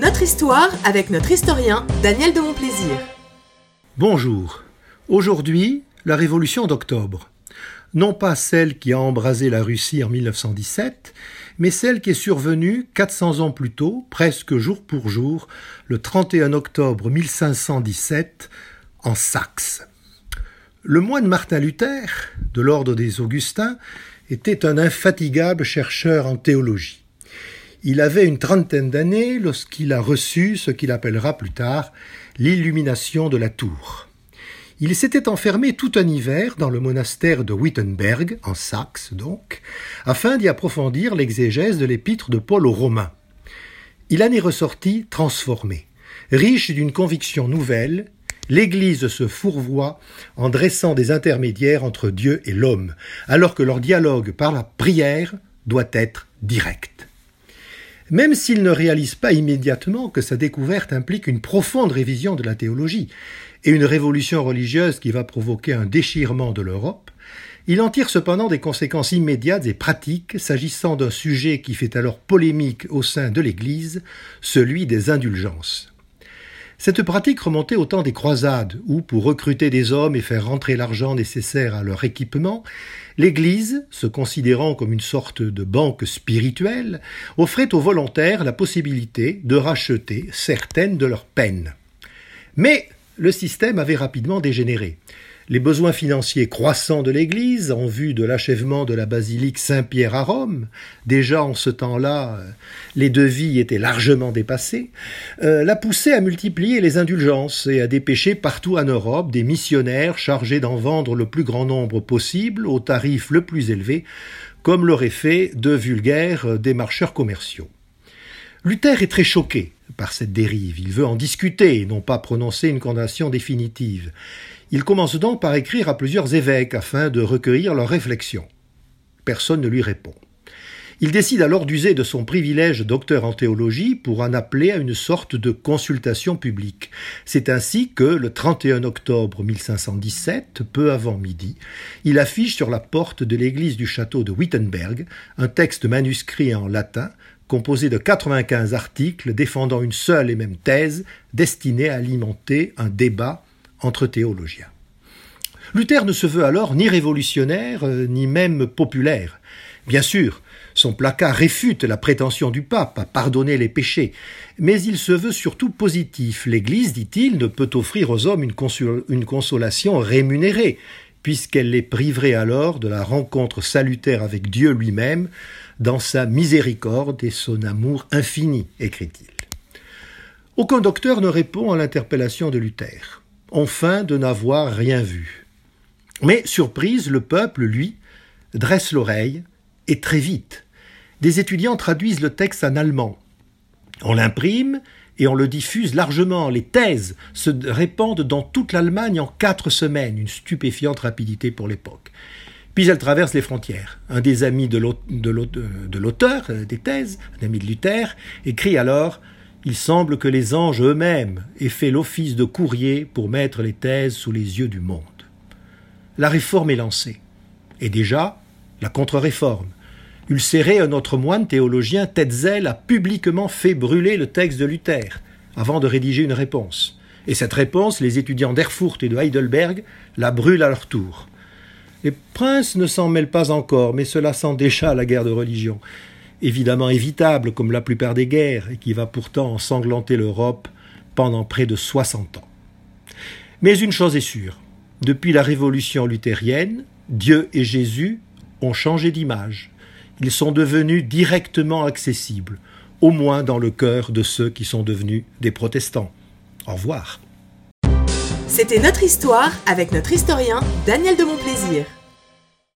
Notre histoire avec notre historien Daniel de Montplaisir. Bonjour. Aujourd'hui, la révolution d'octobre. Non pas celle qui a embrasé la Russie en 1917, mais celle qui est survenue 400 ans plus tôt, presque jour pour jour, le 31 octobre 1517, en Saxe. Le moine Martin Luther, de l'ordre des Augustins, était un infatigable chercheur en théologie. Il avait une trentaine d'années lorsqu'il a reçu ce qu'il appellera plus tard l'illumination de la tour. Il s'était enfermé tout un hiver dans le monastère de Wittenberg, en Saxe donc, afin d'y approfondir l'exégèse de l'épître de Paul aux Romains. Il en est ressorti transformé, riche d'une conviction nouvelle l'Église se fourvoie en dressant des intermédiaires entre Dieu et l'homme, alors que leur dialogue par la prière doit être direct. Même s'il ne réalise pas immédiatement que sa découverte implique une profonde révision de la théologie et une révolution religieuse qui va provoquer un déchirement de l'Europe, il en tire cependant des conséquences immédiates et pratiques s'agissant d'un sujet qui fait alors polémique au sein de l'Église, celui des indulgences. Cette pratique remontait au temps des croisades, où, pour recruter des hommes et faire rentrer l'argent nécessaire à leur équipement, l'Église, se considérant comme une sorte de banque spirituelle, offrait aux volontaires la possibilité de racheter certaines de leurs peines. Mais le système avait rapidement dégénéré les besoins financiers croissants de l'Église en vue de l'achèvement de la basilique Saint-Pierre à Rome, déjà en ce temps-là euh, les devis étaient largement dépassés, euh, l'a poussé à multiplier les indulgences et à dépêcher partout en Europe des missionnaires chargés d'en vendre le plus grand nombre possible au tarif le plus élevé, comme l'auraient fait de vulgaires démarcheurs commerciaux. Luther est très choqué par cette dérive. Il veut en discuter et non pas prononcer une condamnation définitive. Il commence donc par écrire à plusieurs évêques afin de recueillir leurs réflexions. Personne ne lui répond. Il décide alors d'user de son privilège docteur en théologie pour en appeler à une sorte de consultation publique. C'est ainsi que, le 31 octobre 1517, peu avant midi, il affiche sur la porte de l'église du château de Wittenberg un texte manuscrit en latin composé de 95 articles défendant une seule et même thèse destinée à alimenter un débat entre théologiens. Luther ne se veut alors ni révolutionnaire, euh, ni même populaire. Bien sûr, son placard réfute la prétention du pape à pardonner les péchés, mais il se veut surtout positif. L'Église, dit-il, ne peut offrir aux hommes une, une consolation rémunérée, puisqu'elle les priverait alors de la rencontre salutaire avec Dieu lui-même, dans sa miséricorde et son amour infini, écrit-il. Aucun docteur ne répond à l'interpellation de Luther enfin de n'avoir rien vu. Mais, surprise, le peuple, lui, dresse l'oreille, et très vite. Des étudiants traduisent le texte en allemand. On l'imprime et on le diffuse largement. Les thèses se répandent dans toute l'Allemagne en quatre semaines, une stupéfiante rapidité pour l'époque. Puis elles traversent les frontières. Un des amis de l'auteur euh, des thèses, un ami de Luther, écrit alors il semble que les anges eux-mêmes aient fait l'office de courrier pour mettre les thèses sous les yeux du monde. La réforme est lancée. Et déjà, la contre-réforme. Ulcéré, un autre moine théologien, Tetzel, a publiquement fait brûler le texte de Luther, avant de rédiger une réponse. Et cette réponse, les étudiants d'Erfurt et de Heidelberg la brûlent à leur tour. Les princes ne s'en mêlent pas encore, mais cela sent déjà la guerre de religion évidemment évitable comme la plupart des guerres et qui va pourtant ensanglanter l'Europe pendant près de 60 ans. Mais une chose est sûre, depuis la révolution luthérienne, Dieu et Jésus ont changé d'image. Ils sont devenus directement accessibles, au moins dans le cœur de ceux qui sont devenus des protestants. Au revoir. C'était notre histoire avec notre historien Daniel de Montplaisir.